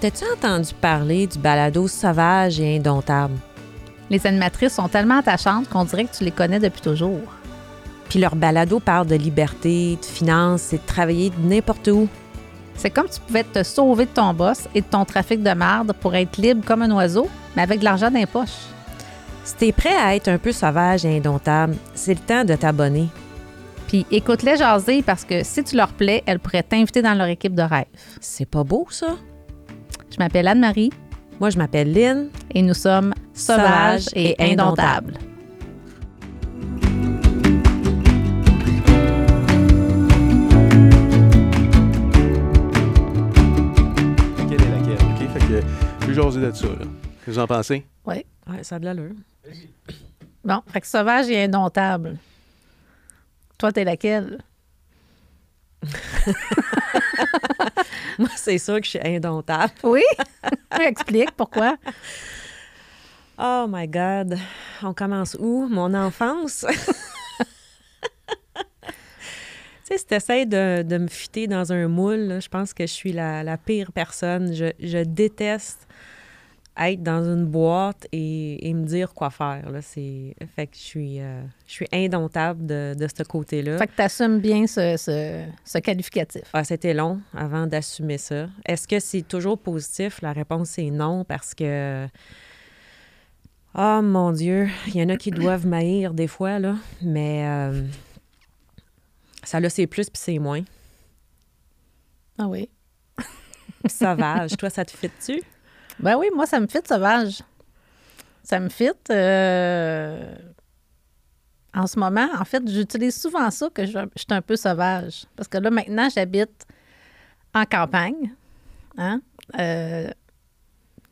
T'as-tu entendu parler du balado sauvage et indomptable? Les animatrices sont tellement attachantes qu'on dirait que tu les connais depuis toujours. Puis leur balado parle de liberté, de finances et de travailler de n'importe où. C'est comme tu pouvais te sauver de ton boss et de ton trafic de marde pour être libre comme un oiseau, mais avec de l'argent dans les poches. Si t'es prêt à être un peu sauvage et indomptable, c'est le temps de t'abonner. Puis écoute-les jaser parce que si tu leur plais, elles pourraient t'inviter dans leur équipe de rêve. C'est pas beau, ça? Je m'appelle Anne-Marie Moi, je m'appelle Lynn. et nous sommes sauvages et indomptables. Laquelle est laquelle, OK? Fait que, je vais jaser de ça, là. Qu'est-ce que vous en pensez? Oui. Ouais, ça a de l'allure. Bon, fait que sauvage et indomptable. Toi, t'es laquelle? Moi, c'est sûr que je suis indomptable. Oui? Explique pourquoi. Oh my God. On commence où? Mon enfance? tu sais, si t'essayes de, de me fitter dans un moule, là, je pense que je suis la, la pire personne. Je, je déteste être dans une boîte et, et me dire quoi faire. Là. C'est... Fait que je suis, euh, je suis indomptable de, de ce côté-là. Fait que t'assumes bien ce, ce, ce qualificatif. Ah, c'était long avant d'assumer ça. Est-ce que c'est toujours positif? La réponse est non parce que. Oh mon Dieu, il y en a qui doivent m'haïr des fois, là, mais euh, ça a ses plus puis c'est moins. Ah oui? Sauvage, toi, ça te fit-tu? Ben oui, moi, ça me fit sauvage. Ça me fit. euh, En ce moment, en fait, j'utilise souvent ça que je, suis un peu sauvage. Parce que là, maintenant, j'habite en campagne, hein? Euh,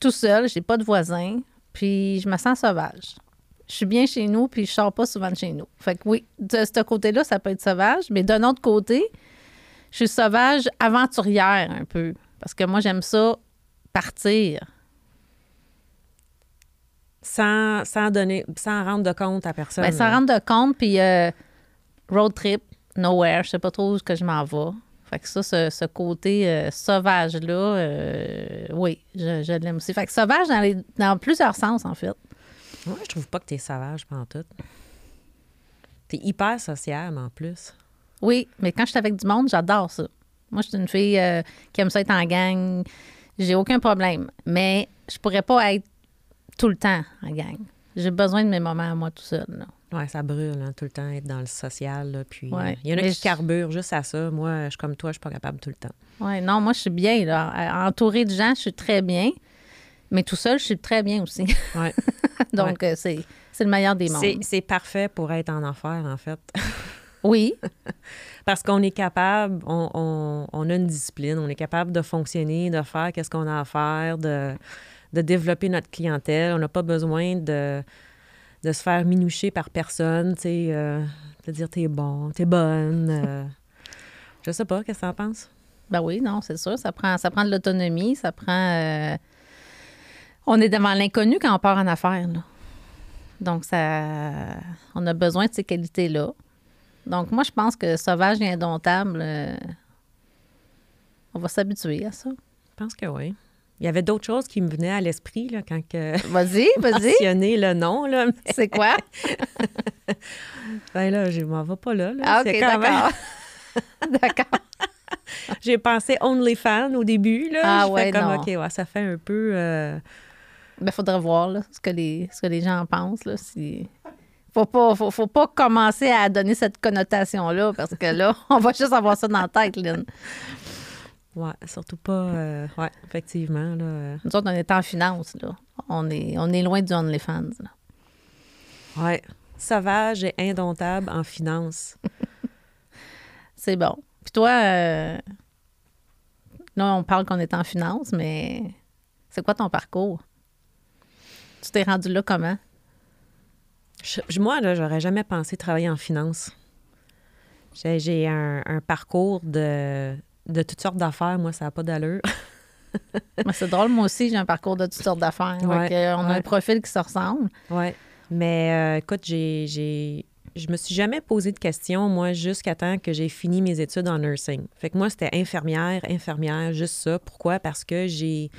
tout seul, j'ai pas de voisins, puis je me sens sauvage. Je suis bien chez nous, puis je sors pas souvent de chez nous. Fait que oui, de ce côté-là, ça peut être sauvage, mais d'un autre côté, je suis sauvage aventurière un peu. Parce que moi, j'aime ça partir. Sans, sans donner, sans rendre de compte à personne. Ben, sans rendre de compte, puis euh, road trip, nowhere, je sais pas trop où que je m'en vais. Fait que ça, ce, ce côté euh, sauvage-là, euh, oui, je, je l'aime aussi. Fait que sauvage dans, les, dans plusieurs sens, en fait. Moi, je trouve pas que t'es sauvage pendant tout. T'es hyper sociable en plus. Oui, mais quand je suis avec du monde, j'adore ça. Moi, je suis une fille euh, qui aime ça être en gang. J'ai aucun problème. Mais je pourrais pas être tout le temps en gang. J'ai besoin de mes moments à moi tout seul. là. Ouais, ça brûle, hein, tout le temps être dans le social. là, puis, Ouais. euh, il y en a Mais qui je- carburent juste à ça. Moi, je suis comme toi, je suis pas capable tout le temps. Oui, non, moi, je suis bien. Là. Euh, Entourée de gens, je suis très bien. Mais tout seul, je suis très bien aussi. Ouais. Donc, euh, c'est, c'est le meilleur des C'est mondes. c'est parfait pour être en affaires, en fait. Oui, Parce qu'on est capable, on, on- on a une discipline, on est capable de fonctionner, de faire qu'est-ce qu'on a à faire, de, de développer notre clientèle. On n'a pas besoin de, de se faire minoucher par personne, tu sais, euh, de dire t'es bon, t'es bonne. euh. je sais pas, qu'est-ce que t'en penses? ben oui, non, c'est sûr. Ça prend, ça prend de l'autonomie, ça prend... euh, On est devant l'inconnu quand on part en affaires. là. Donc, ça, on a besoin de ces qualités-là. Donc, moi, je pense que sauvage et indomptable, euh, on va s'habituer à ça. Je pense que oui. Il y avait d'autres choses qui me venaient à l'esprit là, quand que Vas-y, le nom. Là, mais C'est quoi? ben là, je m'en vais pas là. là. Ah, C'est OK, même- d'accord. d'accord. J'ai pensé OnlyFans au début. Là. Ah Je ouais, comme, non. OK, ouais, ça fait un peu... euh, Ben, faudrait voir là, ce, que les, ce que les gens en pensent. Là, si... Faut pas, faut, faut pas commencer à donner cette connotation-là parce que là, on va juste avoir ça dans la tête, Lynn. Ouais, surtout pas... euh, ouais, effectivement. Là, euh, Nous autres, on est en finance, là. On est, on est loin du OnlyFans. Ouais. Sauvage et indomptable en finance. C'est bon. Puis toi, euh, là, on parle qu'on est en finance, mais c'est quoi ton parcours? Tu t'es rendu là comment? Je- moi, là, j'aurais jamais pensé travailler en finance. J'ai, j'ai un, un parcours de, de toutes sortes d'affaires. Moi, ça n'a pas d'allure. Mais c'est drôle, moi aussi, j'ai un parcours de toutes sortes d'affaires. Ouais, euh, on a un profil qui se ressemble. Ouais. Mais euh, écoute, j'ai, j'ai, je me suis jamais posé de questions, moi, jusqu'à temps que j'ai fini mes études en nursing. Fait que moi, c'était infirmière, infirmière, juste ça. Pourquoi? Parce que j'ai.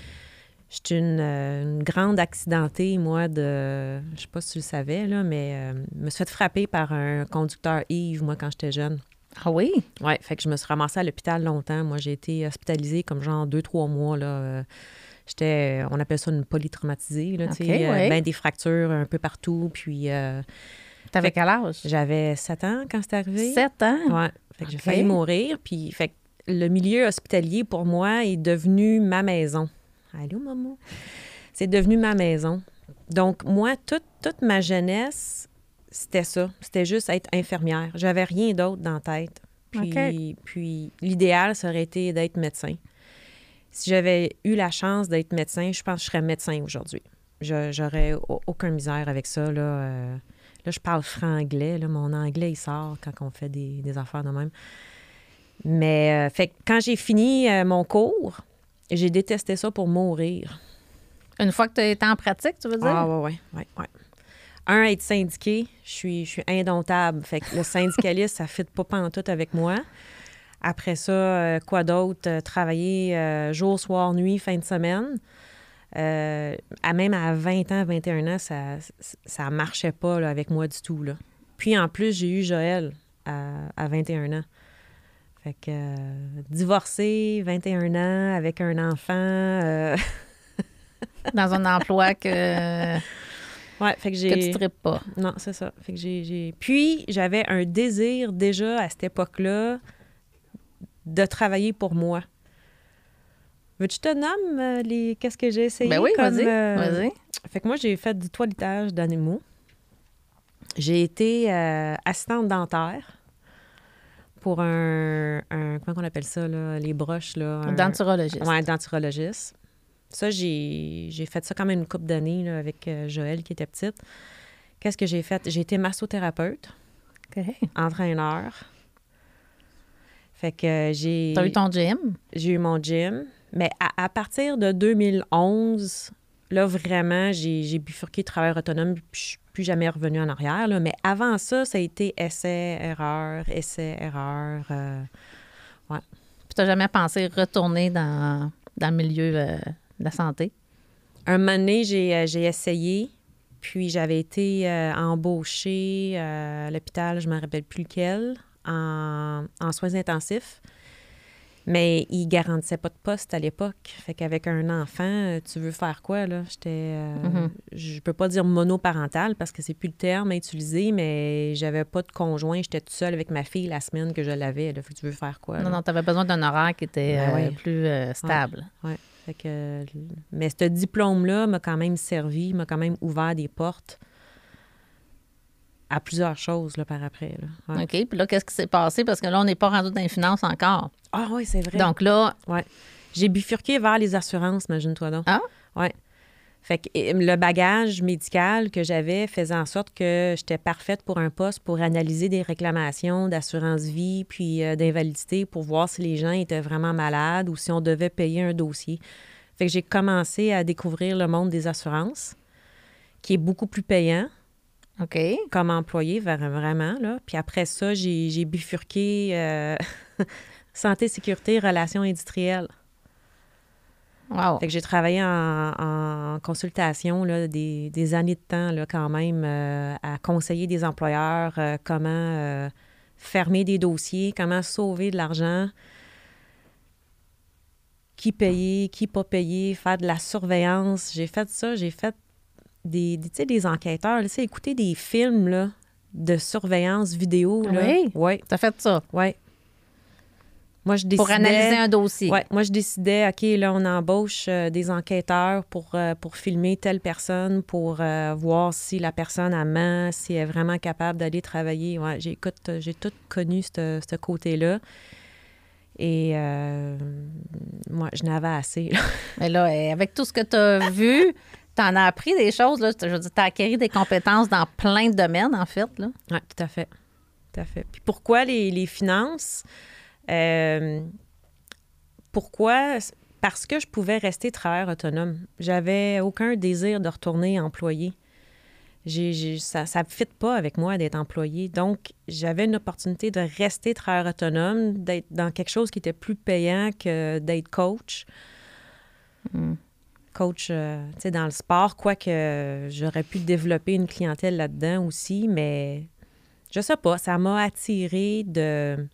J'étais une, euh, une grande accidentée, moi, de. Je sais pas si tu le savais, là, mais euh, je me suis fait frapper par un conducteur Yves, moi, quand j'étais jeune. Ah oui? Oui, fait que je me suis ramassée à l'hôpital longtemps. Moi, j'ai été hospitalisée comme genre deux, trois mois, là. euh, J'étais, on appelle ça une polytraumatisée, là, tu OK, sais, euh, ouais. ben des fractures un peu partout. Puis euh, T'avais quel âge? j'avais 7 ans quand c'est arrivé. Sept ans? Ouais. Fait que j'ai failli mourir. Puis, fait que le milieu hospitalier, pour moi, est devenu ma maison. Allô, maman? C'est devenu ma maison. Donc, moi, toute, toute ma jeunesse, c'était ça. C'était juste être infirmière. J'avais rien d'autre dans la tête. Puis, puis l'idéal, ça aurait été d'être médecin. Si j'avais eu la chance d'être médecin, je pense que je serais médecin aujourd'hui. Je- J'aurais au- aucun misère avec ça. Là, euh, là je parle franglais. Là, mon anglais, il sort quand on fait des, des affaires de même. Mais euh, fait quand j'ai fini euh, mon cours, j'ai détesté ça pour mourir. Une fois que tu étais en pratique, tu veux dire? Ah, ouais, ouais. Un, être syndiqué, je suis, je suis indomptable. Fait que le syndicaliste, ça ne fit pas pantoute avec moi. Après ça, euh, quoi d'autre? Euh, travailler euh, jour, soir, nuit, fin de semaine. À même à 20 ans, 21 ans, ça ça marchait pas avec moi du tout. Puis en plus, j'ai eu Joël à, à 21 ans. Fait que divorcé, 21 ans, avec un enfant. Dans un emploi que, ouais, fait que que j'ai. tu tripes pas. Non, c'est ça. Fait que j'ai, Puis, j'avais un désir déjà à cette époque-là de travailler pour moi. Veux-tu te nomme euh, les... qu'est-ce que j'ai essayé? Ben oui, vas-y. euh, Vas-y. Fait que moi, j'ai fait du toilettage d'animaux. J'ai été euh, assistante dentaire pour un, un- Comment on appelle ça, là? Les broches, là? un- Denturologiste. Ouais, denturologiste. Ça, j'ai j'ai fait ça quand même une couple d'années là, avec euh, Joël qui était petite. Qu'est-ce que j'ai fait? J'ai été massothérapeute, OK. entraîneur. Fait que euh, j'ai T'as eu ton gym? j'ai eu mon gym. Mais à, à partir de 2011, là, vraiment, j'ai bifurqué travail autonome, puis je suis plus jamais revenue en arrière. là. Mais avant ça, ça a été essai, erreur, essai, erreur. euh, Puis t'as jamais pensé retourner dans, dans le milieu euh, la santé? Un moment donné, j'ai, euh, j'ai essayé, puis j'avais été euh, embauchée euh, à l'hôpital, je ne me rappelle plus lequel, en, en soins intensifs. Mais ils ne garantissaient pas de poste à l'époque. Fait qu'avec un enfant, tu veux faire quoi, là? J'étais... euh, Mhm. Je peux pas dire monoparental parce que c'est plus le terme à utiliser, mais j'avais pas de conjoint. J'étais toute seule avec ma fille la semaine que je l'avais. Fait que tu veux faire quoi, Non, là? non, t'avais besoin d'un horaire qui était Ben ouais. plus stable. Fait que, mais ce diplôme-là m'a quand même servi, m'a quand même ouvert des portes à plusieurs choses là, par après. là. Ouais. OK. Puis là, qu'est-ce qui s'est passé? Parce que là, on n'est pas rendu dans les finances encore. Ah oui, c'est vrai. Donc là, J'ai bifurqué vers les assurances, imagine-toi donc. Ah? Ouais. Fait que le bagage médical que j'avais faisait en sorte que j'étais parfaite pour un poste pour analyser des réclamations d'assurance vie puis euh, d'invalidité pour voir si les gens étaient vraiment malades ou si on devait payer un dossier. Fait que j'ai commencé à découvrir le monde des assurances, qui est beaucoup plus payant OK. comme employé, vra- vraiment. Là. Puis après ça, j'ai j'ai bifurqué euh, santé, sécurité, relations industrielles. Wow. Fait que j'ai travaillé en, en consultation là, des, des années de temps là, quand même euh, à conseiller des employeurs euh, comment euh, fermer des dossiers, comment sauver de l'argent, qui payer, qui pas payer, faire de la surveillance. J'ai fait ça, j'ai fait des, des, des enquêteurs, là, tu sais, écouter des films là, de surveillance vidéo. Là. Oui? Ouais, T'as fait ça? Ouais. Moi, je décidais... pour analyser un dossier. Ouais, moi, je décidais, OK, là, on embauche euh, des enquêteurs pour, euh, pour filmer telle personne, pour euh, voir si la personne a ment, si elle est vraiment capable d'aller travailler. Ouais, j'ai, écoute, euh, j'ai tout connu ce côté-là. Et moi, je n'avais assez. là. Mais là, eh, avec tout ce que tu as vu, tu en as appris des choses. Là. Je veux dire, tu as acquis des compétences dans plein de domaines, en fait. Oui, tout à fait. Tout à fait. Puis pourquoi les, les finances? Euh, pourquoi? Parce que je pouvais rester travailleur autonome. J'avais aucun désir de retourner employé. ça ne fit pas avec moi d'être employé. Donc, j'avais une opportunité de rester travailleur autonome, d'être dans quelque chose qui était plus payant que d'être coach. Mm. Coach, euh, tu sais, dans le sport, quoique j'aurais pu développer une clientèle là-dedans aussi, mais je sais pas, ça m'a attiré de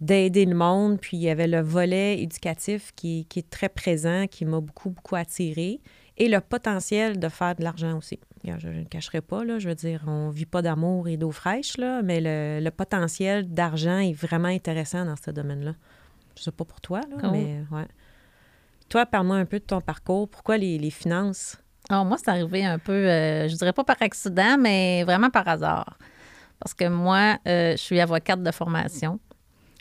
d'aider le monde, puis il y avait le volet éducatif qui, qui est très présent, qui m'a beaucoup, beaucoup attiré, et le potentiel de faire de l'argent aussi. Je ne le cacherai pas, là, je veux dire, on vit pas d'amour et d'eau fraîche, là, mais le, le potentiel d'argent est vraiment intéressant dans ce domaine-là. Je sais pas pour toi, là, Cool. mais ouais. Toi, parle-moi un peu de ton parcours. Pourquoi les, les finances? Alors, moi, c'est arrivé un peu, euh, je dirais pas par accident, mais vraiment par hasard. Parce que moi, euh, je suis avocate de formation.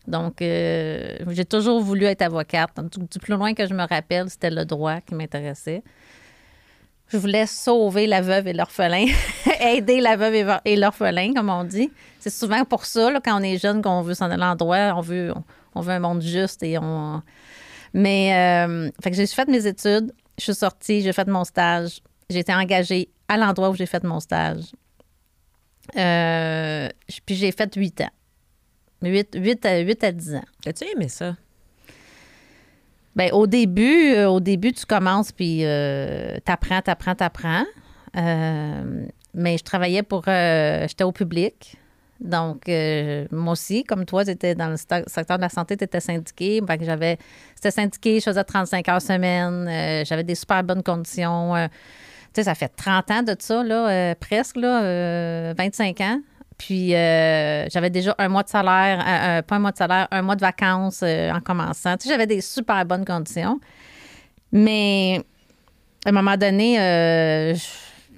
Donc, euh, j'ai toujours voulu être avocate. Du, du plus loin que je me rappelle, c'était le droit qui m'intéressait. Je voulais sauver la veuve et l'orphelin, aider la veuve et l'orphelin, comme on dit. C'est souvent pour ça, quand on est jeune, qu'on veut s'en aller en droit, on veut, on, veut un monde juste et on. Mais, euh, fait que j'ai fait mes études, je suis sortie, j'ai fait mon stage, j'ai été engagée à l'endroit où j'ai fait mon stage. Euh, puis j'ai fait 8 ans. 8, 8, à, 8 à 10 ans. As-tu aimé ça? Ben, au début, euh, au début, tu commences, puis euh, t'apprends, t'apprends, t'apprends. Euh, mais je travaillais pour... J'étais au public. Donc, moi aussi, comme toi, j'étais dans le secteur de la santé, tu étais syndiqué. Que j'avais... C'était syndiqué, je faisais 35 heures semaine. j'avais des super bonnes conditions. tu sais, ça fait 30 ans de ça, là, presque, là, euh, 25 ans. Puis, euh, j'avais déjà un mois de salaire, euh, euh, pas un mois de salaire, un mois de vacances en commençant. Tu sais, j'avais des super bonnes conditions. Mais, à un moment donné,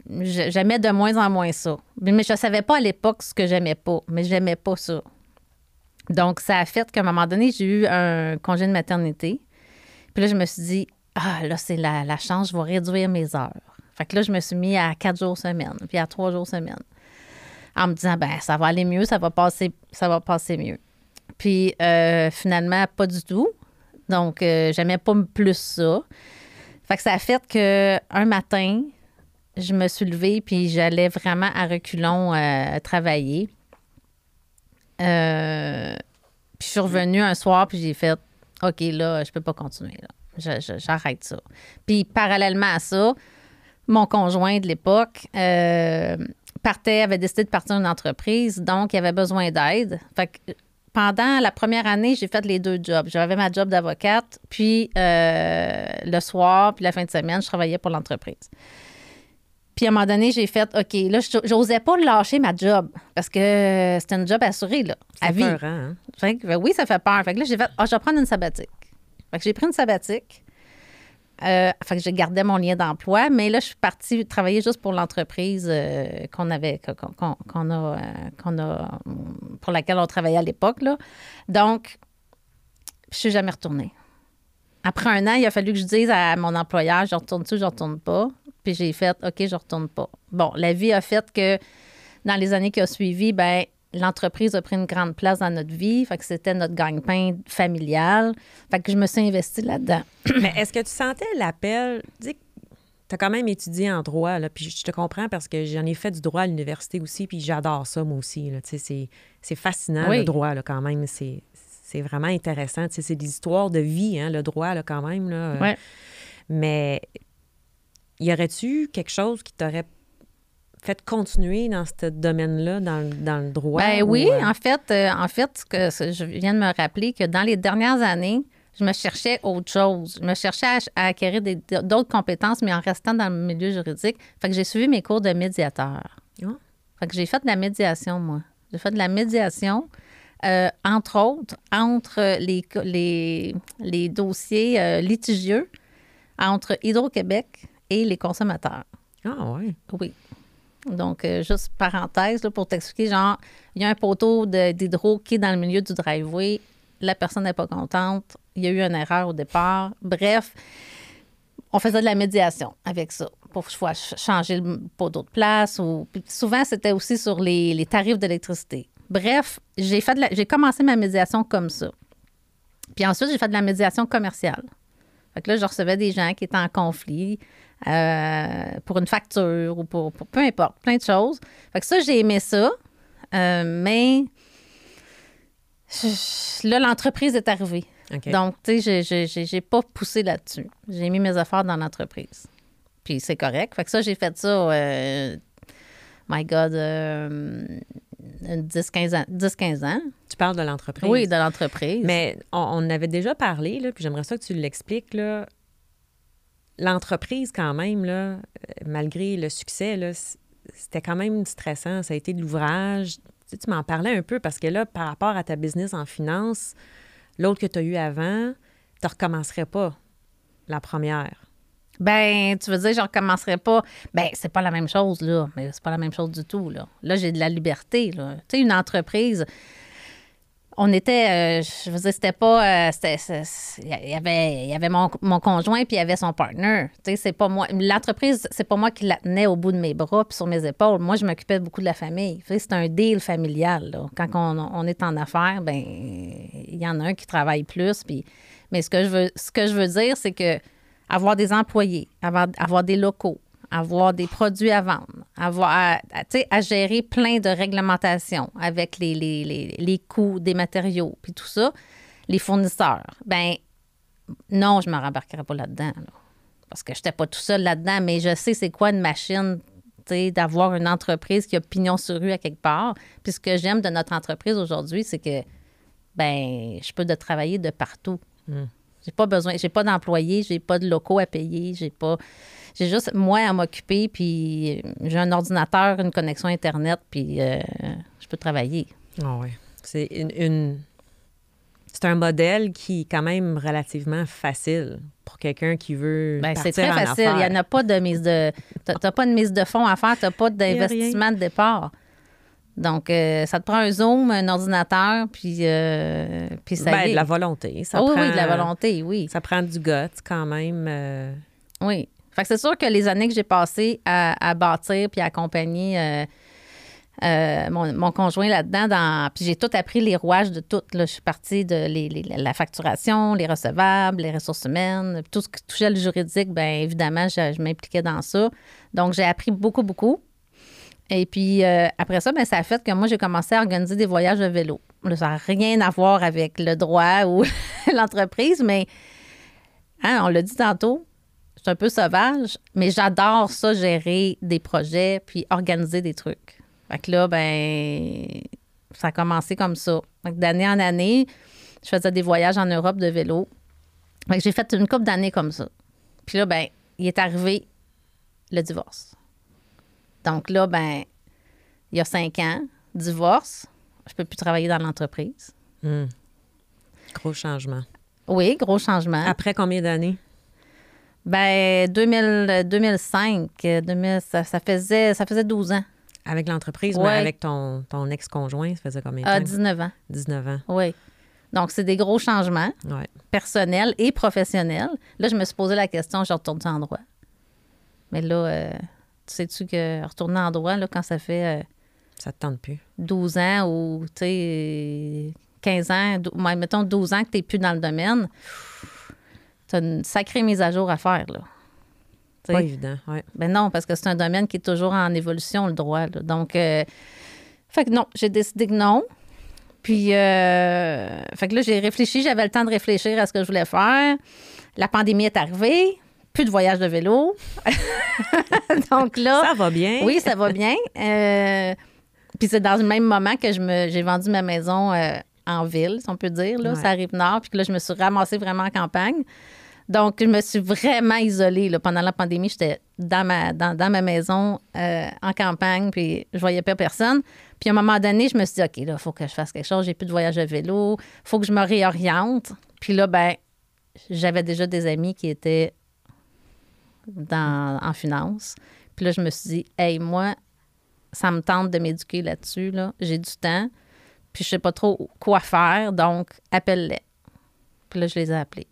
j'aimais de moins en moins ça. Mais je ne savais pas à l'époque ce que j'aimais pas, mais j'aimais pas ça. Donc, ça a fait qu'à un moment donné, j'ai eu un congé de maternité. Puis là, je me suis dit, ah, là, c'est la, la chance, je vais réduire mes heures. Fait que là, je me suis mis à quatre jours semaine, puis à trois jours semaine. En me disant, ben, ça va aller mieux, ça va passer, ça va passer mieux. Puis euh, finalement, pas du tout. Donc, euh, j'aimais pas plus ça. Fait que ça a fait que un matin, je me suis levée, puis j'allais vraiment à reculons euh, travailler. Puis je suis revenue un soir, puis j'ai fait OK, là, je peux pas continuer. Là. J'arrête ça. Puis parallèlement à ça, mon conjoint de l'époque partait, avait décidé de partir une entreprise, donc il avait besoin d'aide. Fait que pendant la première année, j'ai fait les deux jobs. J'avais ma job d'avocate, puis euh, le soir, puis la fin de semaine, je travaillais pour l'entreprise. Puis à un moment donné, j'ai fait OK, là, je- j'osais pas lâcher ma job parce que c'était une job assurée, là, à C'est vie. peurant, hein? Fait que, ben oui, ça fait peur. Fait que là, j'ai fait, ah, je vais prendre une sabbatique. Fait que j'ai pris une sabbatique. Euh, que j'ai gardé mon lien d'emploi, mais là, je suis partie travailler juste pour l'entreprise euh, qu'on avait, qu'on, qu'on a, euh, qu'on a, pour laquelle on travaillait à l'époque. Donc, je suis jamais retournée. Après un an, il a fallu que je dise à mon employeur, je retourne-tu, je retourne pas? Puis j'ai fait, OK, je retourne pas. Bon, la vie a fait que dans les années qui ont suivi, ben l'entreprise a pris une grande place dans notre vie. Fait que c'était notre gagne-pain familial. Fait que je me suis investie là-dedans. Mais est-ce que tu sentais l'appel? Tu as quand même étudié en droit, là, puis je te comprends parce que j'en ai fait du droit à l'université aussi, puis j'adore ça, moi aussi. là. C'est c'est fascinant, Oui. le droit, là, quand même. C'est c'est vraiment intéressant. C'est des histoires de vie, hein, le droit, là, quand même. Là. Ouais. Mais y aurait-tu quelque chose qui t'aurait fait continuer dans ce domaine-là, dans, le- dans le droit? Ben ou, oui, euh, en fait, euh, en fait, ce que je viens de me rappeler que dans les dernières années, je me cherchais autre chose. Je me cherchais à, à acquérir d'autres compétences, mais en restant dans le milieu juridique. Fait que j'ai suivi mes cours de médiateur. Ah. Fait que j'ai fait de la médiation, moi. J'ai fait de la médiation, euh, entre autres, entre les, les, les dossiers euh, litigieux entre Hydro-Québec et les consommateurs. Ah ouais. Oui. Donc, euh, juste parenthèse là, pour t'expliquer, genre, il y a un poteau d'hydro qui est dans le milieu du driveway. La personne n'est pas contente. Il y a eu une erreur au départ. Bref, on faisait de la médiation avec ça pour soit ch- changer le poteau de place. Ou... souvent, c'était aussi sur les, tarifs d'électricité. Bref, j'ai j'ai commencé ma médiation comme ça. Puis ensuite, j'ai fait de la médiation commerciale. Fait que là, je recevais des gens qui étaient en conflit euh, pour une facture ou pour, pour- peu importe, plein de choses. Fait que ça, j'ai aimé ça. Euh, mais je- là, l'entreprise est arrivée. Donc, tu sais, j'ai- pas poussé là-dessus. J'ai mis mes affaires dans l'entreprise. Puis c'est correct. Fait que ça, j'ai fait ça, euh, my God, 10-15 ans. 10-15 ans. tu parles de l'entreprise. Oui, de l'entreprise. Mais on, on en avait déjà parlé, là, puis j'aimerais ça que tu l'expliques. là. L'entreprise, quand même, là, euh, malgré le succès, là, c'était quand même stressant. Ça a été de l'ouvrage. Tu, sais, tu m'en parlais un peu parce que là, par rapport à ta business en finance, l'autre que tu as eu avant, tu ne recommencerais pas la première. Ben, tu veux dire, je recommencerai pas. Ben, c'est pas la même chose, là. Mais c'est pas la même chose du tout, là. Là, j'ai de la liberté, là. Tu sais, une entreprise, on était, euh, je veux dire, c'était pas, euh, il y avait, il y avait mon, mon conjoint puis il y avait son partner. Tu sais, c'est pas moi, l'entreprise, c'est pas moi qui la tenais au bout de mes bras puis sur mes épaules. Moi, je m'occupais beaucoup de la famille. Tu sais, c'est un deal familial, là. Quand on, on est en affaires, ben, il y en a un qui travaille plus puis, mais ce que je veux, ce que je veux dire, c'est que avoir des employés, avoir, avoir des locaux, avoir des produits à vendre, avoir à, à- gérer plein de réglementations avec les, les, les, les coûts des matériaux, puis tout ça, les fournisseurs. Ben non, je ne me rembarquerai pas là-dedans. là. parce que je n'étais pas tout seul là-dedans, mais je sais c'est quoi une machine d'avoir une entreprise qui a pignon sur rue à quelque part. Puis ce que j'aime de notre entreprise aujourd'hui, c'est que ben je peux de travailler de partout. J'ai pas besoin, j'ai pas d'employés, j'ai pas de locaux à payer, j'ai pas. J'ai juste moi à m'occuper, puis j'ai un ordinateur, une connexion Internet, puis euh, je peux travailler. Ah ouais. C'est une, une- c'est un modèle qui est quand même relativement facile pour quelqu'un qui veut Ben, c'est très en facile. Il n'y en a pas de mise de. T'as pas de mise de fonds à faire, t'as pas d'investissement de départ. Donc, euh, ça te prend un Zoom, un ordinateur, puis, euh, puis ça Ben, y est. de la volonté. Ça oui, prend, oui, de la volonté, oui. Ça prend du guts quand même. euh, Oui. Fait que c'est sûr que les années que j'ai passées à, à bâtir puis à accompagner mon, mon conjoint là-dedans, dans, puis j'ai tout appris les rouages de tout. Là. Je suis partie de les- les- la facturation, les recevables, les ressources humaines, tout ce qui touchait le juridique, bien évidemment, je, je m'impliquais dans ça. Donc, j'ai appris beaucoup, beaucoup. Et puis, euh, après ça, ben, ça a fait que moi, j'ai commencé à organiser des voyages de vélo. Ça n'a rien à voir avec le droit ou l'entreprise, mais hein, on l'a dit tantôt, je suis un peu sauvage, mais j'adore ça, gérer des projets puis organiser des trucs. Fait que là, ben, ça a commencé comme ça. D'année en année, je faisais des voyages en Europe de vélo. Fait que j'ai fait une couple d'années comme ça. Puis là, ben, il est arrivé le divorce. Donc là, ben, il y a cinq ans, divorce. Je peux plus travailler dans l'entreprise. hmm. Gros changement. Oui, gros changement. Après combien d'années? Ben, 2000, 2005, euh, 2000, ça, ça faisait, ça faisait 12 ans. Avec l'entreprise, Ouais. mais avec ton, ton ex-conjoint, ça faisait combien de Ah, temps? 19 ans, 19 ans. oui. Donc, c'est des gros changements Ouais. personnels et professionnels. Là, je me suis posé la question, je retourne en droit? Mais là, euh, sais-tu que retourner en droit, là, quand ça fait euh, Ça te tente plus. 12 ans ou, tu sais, 15 ans, dou- ouais, mettons 12 ans que tu n'es plus dans le domaine, tu as une sacrée mise à jour à faire, là. Pas évident, ouais. Ben non, parce que c'est un domaine qui est toujours en évolution, le droit. là. Donc, euh, fait que non, j'ai décidé que non. Puis, euh, fait que là, j'ai réfléchi, j'avais le temps de réfléchir à ce que je voulais faire. La pandémie est arrivée, plus de voyage de vélo. Donc là, Ça va bien. oui, ça va bien. Euh, puis c'est dans le même moment que je me, j'ai vendu ma maison euh, en ville, si on peut dire. Là, Ouais. Ça arrive nord. Puis que là, je me suis ramassée vraiment en campagne. Donc, je me suis vraiment isolée. Là. Pendant la pandémie, j'étais dans ma, dans, dans ma maison euh, en campagne, puis je voyais pas personne. Puis à un moment donné, je me suis dit, OK, là, il faut que je fasse quelque chose. J'ai plus de voyage à vélo. Il faut que je me réoriente. Puis là, ben, j'avais déjà des amis qui étaient dans, en finance. Puis là, je me suis dit, hey, moi, ça me tente de m'éduquer là-dessus. Là. J'ai du temps. Puis je sais pas trop quoi faire. Donc, appelle-les. Puis là, je les ai appelés.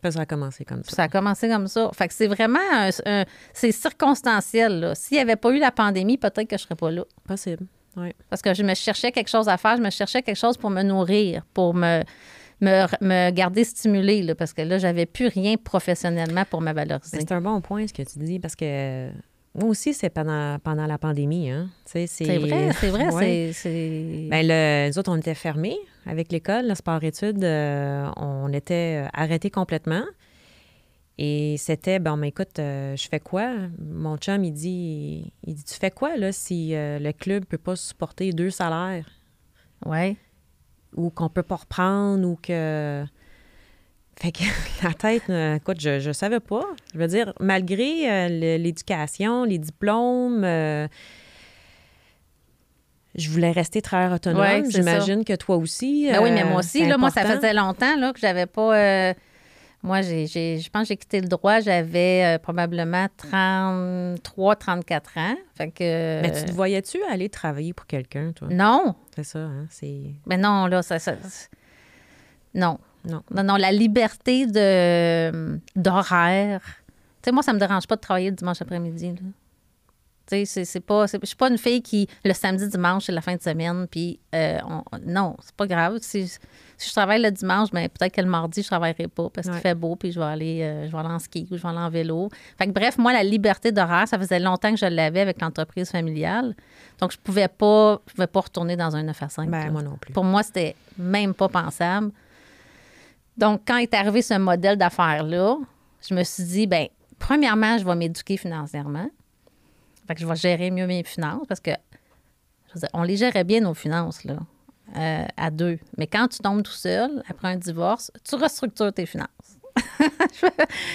Puis ça a commencé comme Puis ça. ça a commencé comme ça. Fait que c'est vraiment un- un- c'est circonstanciel. là. S'il n'y avait pas eu la pandémie, peut-être que je serais pas là. Possible. Oui. Parce que je me cherchais quelque chose à faire, je me cherchais quelque chose pour me nourrir, pour me me, me garder stimulée, là, parce que là, j'avais plus rien professionnellement pour me valoriser. C'est un bon point ce que tu dis parce que moi aussi, c'est pendant, pendant la pandémie. Hein. C'est vrai, c'est vrai. Ouais. c'est- c'est... Ben, le, nous autres, on était fermés avec l'école, le sport-études. euh, on était arrêtés complètement. Et c'était, bon, mais écoute, euh, je fais quoi? Mon chum, il dit, il dit, tu fais quoi, là, si euh, le club peut pas supporter deux salaires? Ouais. Ou qu'on peut pas reprendre ou que... Fait que la tête, euh, écoute, je, je savais pas. Je veux dire, malgré euh, l'éducation, les diplômes, euh, je voulais rester travailleur autonome. Ouais, J'imagine que toi aussi. Ben oui, mais moi aussi, là, moi, ça faisait longtemps là, que j'avais pas. Moi, j'ai, j'ai- je pense que j'ai quitté le droit, j'avais euh, probablement 33, 34 ans. Fait que. Mais tu te voyais-tu aller travailler pour quelqu'un, toi? Non, C'est ça, hein? C'est... mais non, là, ça. ça- non. Non. Non, non, la liberté de, d'horaire. Tu sais, moi, ça me dérange pas de travailler le dimanche après-midi. Là. Tu sais, c'est, pas. je suis pas une fille qui, le samedi, dimanche, c'est la fin de semaine, puis euh, on- non, c'est pas grave. Si, si je travaille le dimanche, mais peut-être que le mardi, je travaillerai pas parce qu'il Ouais. fait beau, puis je vais aller, euh, je vais aller en ski ou je vais aller en vélo. Fait que bref, moi, la liberté d'horaire, ça faisait longtemps que je l'avais avec l'entreprise familiale. Donc, je pouvais pas, je pouvais pas retourner dans un 9 à 5. Ben, moi non plus. Pour moi, c'était même pas pensable. Donc, quand est arrivé ce modèle d'affaires-là, je me suis dit, ben premièrement, je vais m'éduquer financièrement. Fait que je vais gérer mieux mes finances parce que, je veux dire, on les gérait bien, nos finances, là, euh, à deux. Mais quand tu tombes tout seul, après un divorce, tu restructures tes finances.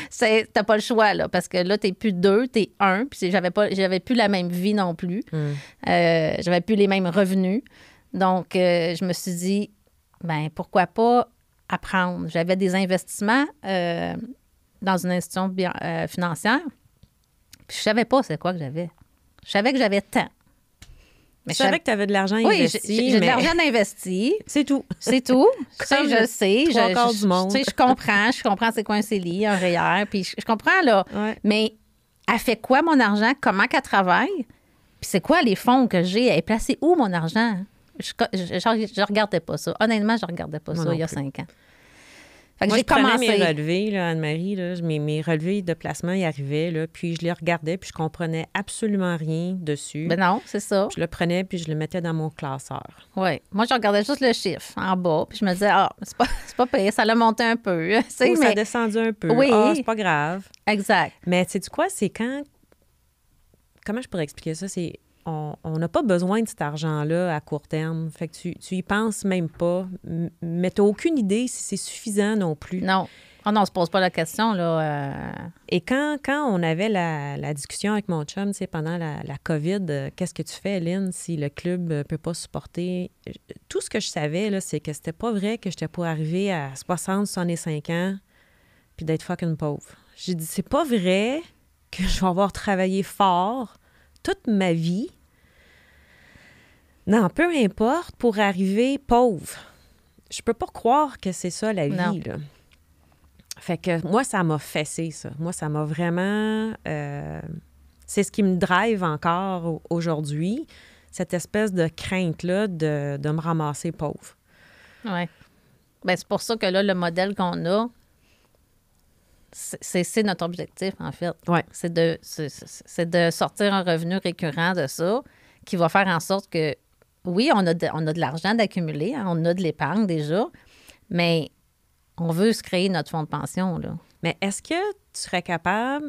C'est- T'as pas le choix, là, parce que là, t'es plus deux, t'es un. Puis j'avais pas, j'avais plus la même vie non plus. Mm. Euh, j'avais plus les mêmes revenus. Donc, euh, je me suis dit, ben pourquoi pas apprendre? J'avais des investissements euh, dans une institution bien- euh, financière. Puis je savais pas c'est quoi que j'avais. Je savais que j'avais tant. Mais Je savais que tu avais de l'argent oui, investi, j'ai j'ai de l'argent investi. c'est tout. C'est tout. Comme je sais. trois je, quarts je- du monde. tu sais, je comprends. Je comprends c'est quoi un CELI, un REER. Puis je, comprends, là. Ouais. Mais elle fait quoi, mon argent? Comment qu'elle travaille? Puis c'est quoi les fonds que j'ai? Elle est placée où, mon argent? Je, je, je- je regardais pas ça. Honnêtement, je regardais pas Moi ça il y a plus. cinq ans. Fait que j'ai commencé. mes relevés, là, Anne-Marie, là, mes, mes relevés de placement y arrivaient, là, puis je les regardais, puis je comprenais absolument rien dessus. Ben non, c'est ça. je le prenais, puis je le mettais dans mon classeur. Oui. Moi, je regardais juste le chiffre en bas. Puis je me disais, ah, c'est pas, c'est pas payé, ça l'a monté un peu. Oh, Ça a descendu un peu. Oui. Ah, c'est pas grave. Exact. Mais tu sais du quoi, c'est quand... Comment je pourrais expliquer ça? C'est... On n'a pas besoin de cet argent-là à court terme. Fait que tu, tu y penses même pas. Mais tu aucune idée si c'est suffisant non plus. Non. Oh non, on se pose pas la question, là. euh, Et quand, quand on avait la, la discussion avec mon chum, tu sais, pendant la, la COVID, euh, qu'est-ce que tu fais, Lynn, si le club ne peut pas supporter? Euh, Tout ce que je savais, là, c'est que c'était pas vrai que j'étais pas arrivée à 60, 65 ans puis d'être fucking pauvre. J'ai dit, c'est pas vrai que je vais avoir travaillé fort toute ma vie. Non, peu importe, pour arriver pauvre. Je peux pas croire que c'est ça la Non. vie, là. Fait que moi, ça m'a fessé, ça. Moi, ça m'a vraiment... euh, c'est ce qui me drive encore au- aujourd'hui, cette espèce de crainte-là de, de me ramasser pauvre. Oui. Ben, c'est pour ça que là, le modèle qu'on a, c'est- notre objectif, en fait. Ouais. C'est de, c'est de sortir un revenu récurrent de ça qui va faire en sorte que, oui, on a de, on a de l'argent d'accumuler, hein, on a de l'épargne déjà, mais on veut se créer notre fonds de pension, là. Mais est-ce que tu serais capable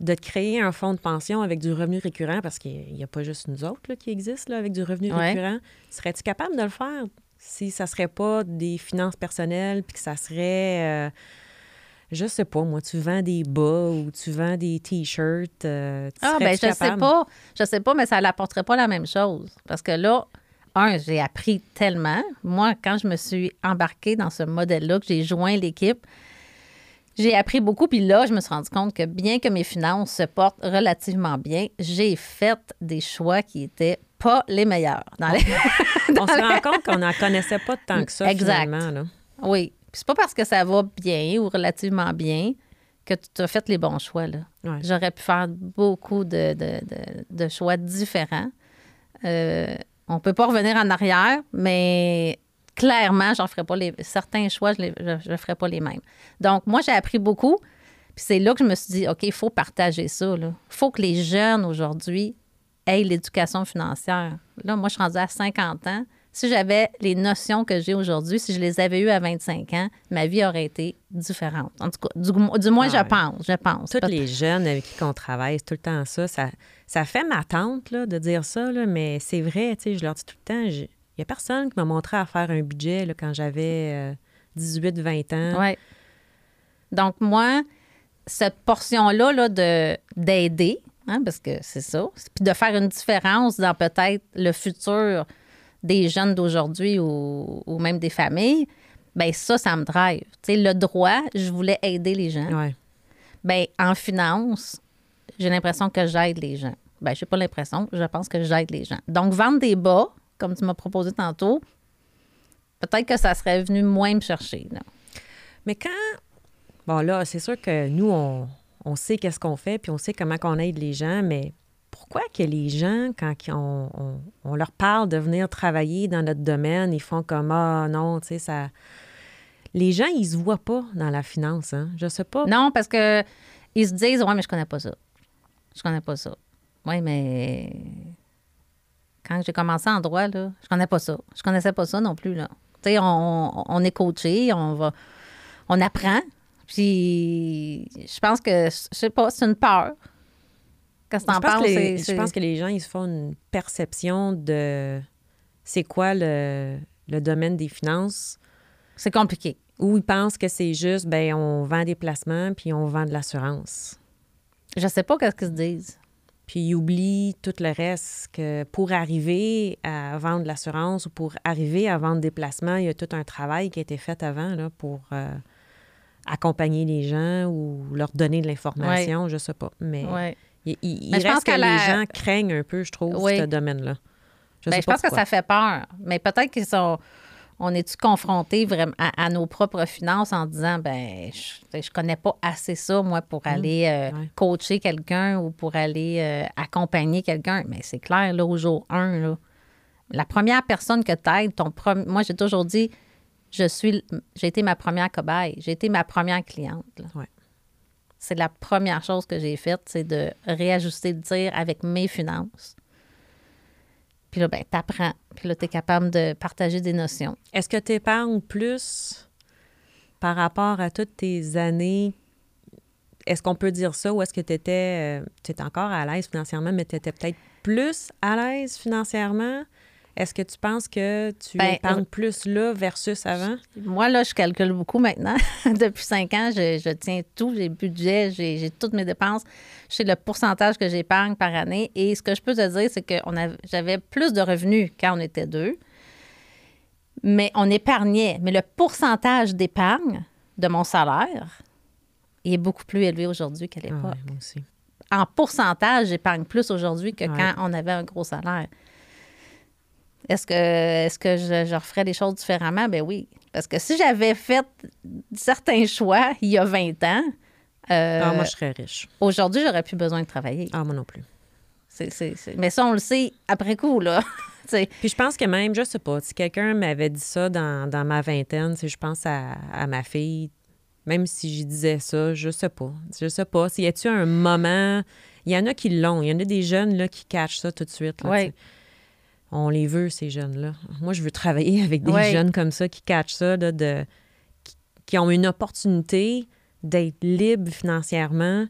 de te créer un fonds de pension avec du revenu récurrent? Parce qu'il n'y a pas juste nous autres là, qui existent là, avec du revenu Ouais. récurrent. Serais-tu capable de le faire si ça serait pas des finances personnelles puis que ça serait... euh, je sais pas, moi, tu vends des bas ou tu vends des T-shirts. euh, Ah, ben, je sais pas. Je sais pas, mais ça n'apporterait pas la même chose. Parce que là, un, j'ai appris tellement. Moi, quand je me suis embarquée dans ce modèle-là, que j'ai joint l'équipe, j'ai appris beaucoup. Puis là, je me suis rendu compte que bien que mes finances se portent relativement bien, j'ai fait des choix qui étaient pas les meilleurs. Dans les... On se rend compte qu'on n'en connaissait pas tant que ça, Exact. finalement. Là. oui. C'est pas parce que ça va bien ou relativement bien que tu as fait les bons choix. Là. Ouais. J'aurais pu faire beaucoup de, de- de- de choix différents. Euh, on peut pas revenir en arrière, mais clairement, je ne ferai pas les. Certains choix, je ne ferai pas les mêmes. Donc, moi, j'ai appris beaucoup. Puis c'est là que je me suis dit, OK, il faut partager ça. Il faut que les jeunes aujourd'hui aient l'éducation financière. Là, moi, je suis rendue à 50 ans. Si j'avais les notions que j'ai aujourd'hui, si je les avais eues à 25 ans, ma vie aurait été différente. En tout cas, du, moins, je pense. Je pense. Tous les jeunes avec qui on travaille, c'est tout le temps ça. Ça, ça fait ma tante là, de dire ça, là, mais c'est vrai, tu sais, je leur dis tout le temps, il n'y a personne qui m'a montré à faire un budget là, quand j'avais 18, euh, 20 ans. Oui. Donc, moi, cette portion-là là, de, d'aider, hein, parce que c'est ça, puis de faire une différence dans peut-être le futur des jeunes d'aujourd'hui ou, ou, même des familles, ben ça, ça me drive. Tu sais, le droit, je voulais aider les gens. Ouais. Ben, en finance, j'ai l'impression que j'aide les gens. Ben, j'ai pas l'impression, je pense que j'aide les gens. Donc, vendre des bas, comme tu m'as proposé tantôt, peut-être que ça serait venu moins me chercher. Mais quand. Bon, là, c'est sûr que nous, on, on sait qu'est-ce qu'on fait, puis on sait comment qu'on aide les gens, mais pourquoi que les gens, quand on, leur parle de venir travailler dans notre domaine, ils font comme Ah non, tu sais, ça. Les gens, ils se voient pas dans la finance, hein? Je sais pas. Non, parce que ils se disent Ouais, mais je connais pas ça. Je connais pas ça. Oui, mais quand j'ai commencé en droit, là, je connais pas ça. Je connaissais pas ça non plus. Là. Tu sais, on, on, est coaché, on va. On apprend. Puis je pense que, je sais pas, c'est une peur. Quand tu en parles, Je pense que les gens, ils se font une perception de c'est quoi le, le domaine des finances. C'est compliqué. Ou ils pensent que c'est juste, ben on vend des placements puis on vend de l'assurance. Je sais pas qu'est-ce qu'ils se disent. Puis ils oublient tout le reste, que pour arriver à vendre l'assurance ou pour arriver à vendre des placements, il y a tout un travail qui a été fait avant là, pour euh, accompagner les gens ou leur donner de l'information, je sais pas. Mais il, il, reste que, les gens craignent un peu, je trouve, ce domaine-là. Je, ben, je pense que ça fait peur. Mais peut-être qu'ils sont on est-tu confronté vraiment à, nos propres finances en disant ben je, je connais pas assez ça moi pour mmh. aller euh, coacher quelqu'un ou pour aller euh, accompagner quelqu'un mais c'est clair là au jour 1 là, la première personne que tu aides ton moi j'ai toujours dit je suis j'ai été ma première cobaye j'ai été ma première cliente c'est la première chose que j'ai faite c'est de réajuster le tir avec mes finances puis là, ben, t'apprends. Puis là, tu es capable de partager des notions. Est-ce que tu épargnes plus par rapport à toutes tes années? Est-ce qu'on peut dire ça ou est-ce que tu étais, euh, encore à l'aise financièrement, mais tu étais peut-être plus à l'aise financièrement? Est-ce que tu penses que tu ben, épargnes plus là versus avant? Moi, là, je calcule beaucoup maintenant. Depuis cinq ans, je, tiens tout. J'ai budget, j'ai toutes mes dépenses. Je sais le pourcentage que j'épargne par année. Et ce que je peux te dire, c'est que j'avais plus de revenus quand on était deux. Mais on épargnait. Mais le pourcentage d'épargne de mon salaire est beaucoup plus élevé aujourd'hui qu'à ah l'époque. En pourcentage, j'épargne plus aujourd'hui que quand on avait un gros salaire. Est-ce que, est que je, referais les choses différemment? Ben oui. Parce que si j'avais fait certains choix il y a 20 ans. Euh, ah, moi, je serais riche. Aujourd'hui, j'aurais plus besoin de travailler. Ah, moi non plus. Mais ça, on le sait après coup, là. Puis je pense que même, je sais pas, si quelqu'un m'avait dit ça dans, ma vingtaine, je pense à, ma fille, même si je disais ça, je sais pas. Je sais pas. S'il y a-tu un moment. Il y en a qui l'ont. Il y en a des jeunes là, qui catchent ça tout de suite. Oui on les veut, ces jeunes-là. Moi, je veux travailler avec des jeunes comme ça qui catchent ça, de, qui, ont une opportunité d'être libres financièrement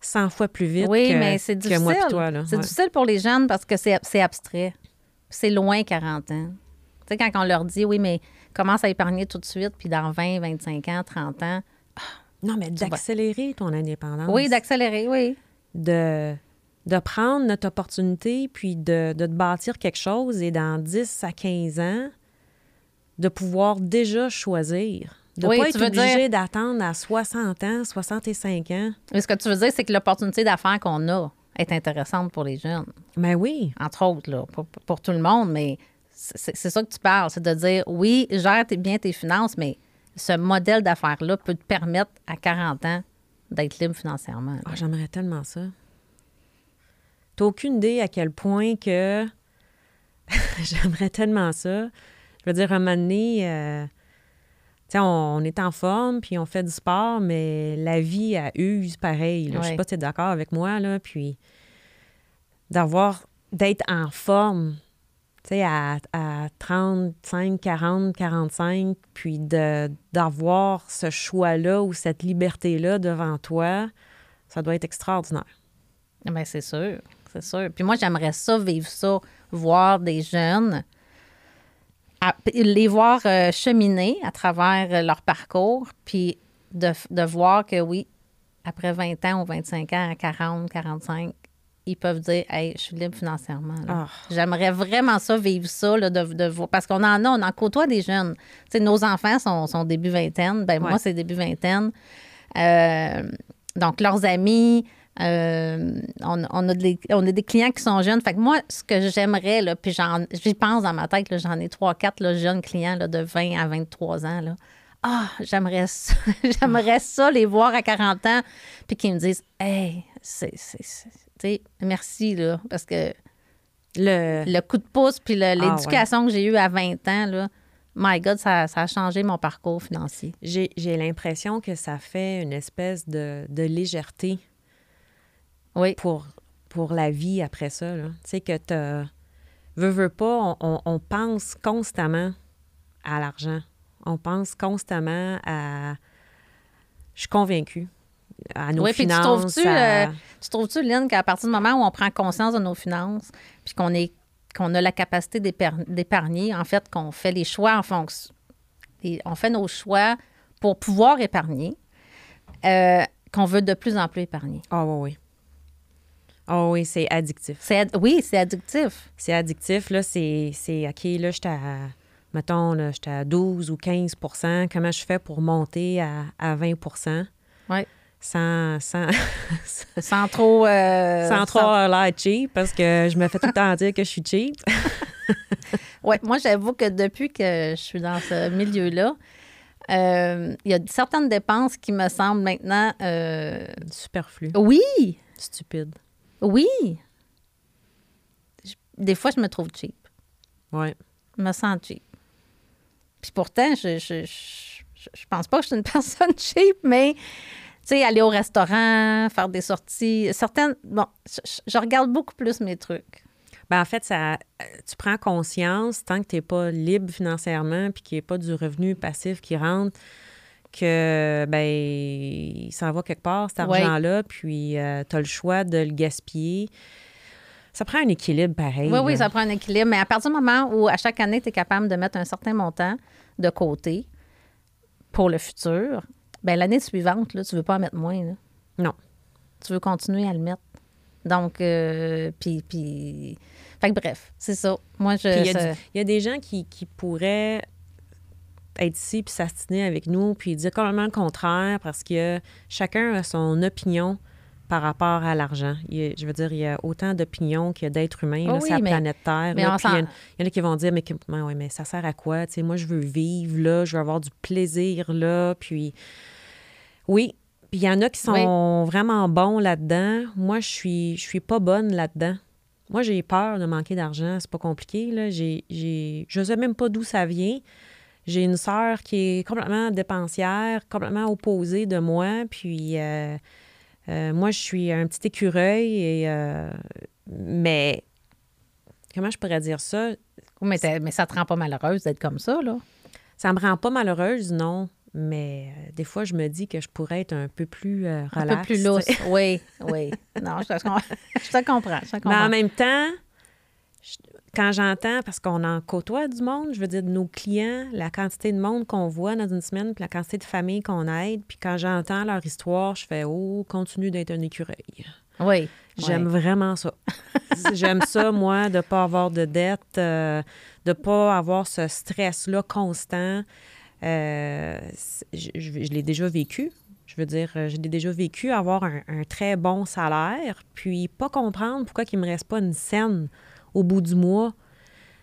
100 fois plus vite oui, que, mais c'est difficile. moi et toi. C'est difficile pour les jeunes parce que c'est abstrait. C'est loin 40 ans. Tu sais, quand on leur dit, oui, mais commence à épargner tout de suite, puis dans 20, 25 ans, 30 ans. non, mais d'accélérer ton indépendance. Oui, d'accélérer, oui. De de prendre notre opportunité puis de, de, bâtir quelque chose et dans 10 à 15 ans, de pouvoir déjà choisir. De ne pas être obligé d'attendre à 60 ans, 65 ans. Mais ce que tu veux dire, c'est que l'opportunité d'affaires qu'on a est intéressante pour les jeunes. Mais ben oui. Entre autres, là, pour, pour tout le monde, mais c'est ça que tu parles, c'est de dire, oui, gère bien tes finances, mais ce modèle d'affaires-là peut te permettre à 40 ans d'être libre financièrement. Ah, J'aimerais tellement ça. T'as aucune idée à quel point que j'aimerais tellement ça. Je veux dire, un moment donné, euh, on, on est en forme, puis on fait du sport, mais la vie, elle use pareil. Je sais pas si tu es d'accord avec moi, là, puis d'avoir, d'être en forme, tu sais, à, à 35, 40, 45, puis de, d'avoir ce choix-là ou cette liberté-là devant toi, ça doit être extraordinaire. Bien, c'est sûr, c'est sûr. Puis moi, j'aimerais ça, vivre ça, voir des jeunes, à- les voir euh, cheminer à travers euh, leur parcours, puis de, de voir que oui, après 20 ans ou 25 ans, à 40, 45, ils peuvent dire Hey, je suis libre financièrement. Ah. J'aimerais vraiment ça, vivre ça, là, de, de voir. Parce qu'on en a, on en côtoie des jeunes. Tu sais, nos enfants sont, sont début vingtaine. Ben, moi, c'est début vingtaine. Euh, donc, leurs amis, euh, on, on a des, on a des clients qui sont jeunes. Fait que moi, ce que j'aimerais, là, puis j'en- j'y pense dans ma tête, là, j'en ai trois, quatre jeunes clients là, de 20 à 23 ans. Là. Ah, j'aimerais ça, j'aimerais ça les voir à 40 ans, puis qu'ils me disent Hey, c'est, merci, là, parce que Le, le coup de pouce puis Ah, l'éducation que j'ai eue à 20 ans, là, my God, ça, ça a changé mon parcours financier. J'ai j'ai l'impression que ça fait une espèce de, de légèreté Oui. pour, pour la vie après ça. Tu sais, que tu veux, veux pas, on, on- pense constamment à l'argent. On pense constamment à. Je suis convaincue. À nos Oui, puis tu finances. trouves-tu, à- euh, Tu trouves-tu, Lynn, qu'à partir du moment où on prend conscience de nos finances, puis qu'on est qu'on a la capacité d'épargner, en fait, qu'on fait les choix en fonction. on fait nos choix pour pouvoir épargner, euh, qu'on veut de plus en plus épargner? Ah oui, oui. Ah oui, c'est addictif. Ad- oui, c'est addictif. C'est addictif, là, c'est, c'est OK, là, j'étais à, mettons, là, j'étais à 12 ou 15% Comment je fais pour monter à, à 20% Oui. Sans, sans, Sans trop. euh, sans trop avoir l'air cheap, parce que je me fais tout le temps dire que je suis cheap. Oui, moi, j'avoue que depuis que je suis dans ce milieu-là, euh, il y a certaines dépenses qui me semblent maintenant. euh, Superflu. oui, Stupide. Oui. Je- Des fois, je me trouve cheap. Ouais. Je me sens cheap. Puis pourtant, je, je, je, je- pense pas que je suis une personne cheap, mais tu sais, aller au restaurant, faire des sorties, certaines. Bon, je, regarde beaucoup plus mes trucs. Ben, en fait, ça, tu prends conscience, tant que tu n'es pas libre financièrement puis qu'il n'y a pas du revenu passif qui rentre, que ben il s'en va quelque part, cet Ouais. argent-là, puis tu as le choix de le gaspiller. Ça prend un équilibre pareil. Oui, oui, là. ça prend un équilibre. Mais à partir du moment où, à chaque année, tu es capable de mettre un certain montant de côté pour le futur, ben l'année suivante, là, tu veux pas en mettre moins. là. Non. Tu veux continuer à le mettre. Donc, euh, puis, puis... Fait que bref, c'est ça. Moi, je... Il y, ça- y a des gens qui, qui pourraient être ici puis s'astiner avec nous puis dire complètement le contraire parce que chacun a son opinion par rapport à l'argent. Je veux dire, il y a autant d'opinions qu'il y a d'êtres humains Oh là, oui, sur la mais- planète Terre. mais là. il y, a- s'en- il y en a qui vont dire, mais, ouais, mais ça sert à quoi? Moi, je veux vivre là, je veux avoir du plaisir là. Puis oui, puis il y en a qui sont vraiment bons là-dedans. Moi, je suis, je suis pas bonne là-dedans. Moi, j'ai peur de manquer d'argent. C'est pas compliqué. Là. Je sais même pas d'où ça vient. J'ai une sœur qui est complètement dépensière, complètement opposée de moi. Puis euh, euh, moi, je suis un petit écureuil. Et, euh, mais comment je pourrais dire ça? Oui, mais, mais ça te rend pas malheureuse d'être comme ça, là? Ça me rend pas malheureuse, non. Mais des fois, je me dis que je pourrais être un peu plus euh, Un relax. peu plus lousse. Oui, oui. Non, je te, je te comprends. Je te Mais en même temps, quand j'entends, parce qu'on en côtoie du monde, je veux dire, de nos clients, la quantité de monde qu'on voit dans une semaine, puis la quantité de familles qu'on aide, puis quand j'entends leur histoire, je fais « Oh, continue d'être un écureuil ». Oui. J'aime oui. vraiment ça. J'aime ça, moi, de ne pas avoir de dette, euh, de ne pas avoir ce stress-là constant. Euh, c'est- je je- je l'ai déjà vécu. Je veux dire, euh, je l'ai déjà vécu, avoir un, un très bon salaire, puis pas comprendre pourquoi il ne me reste pas une scène au bout du mois,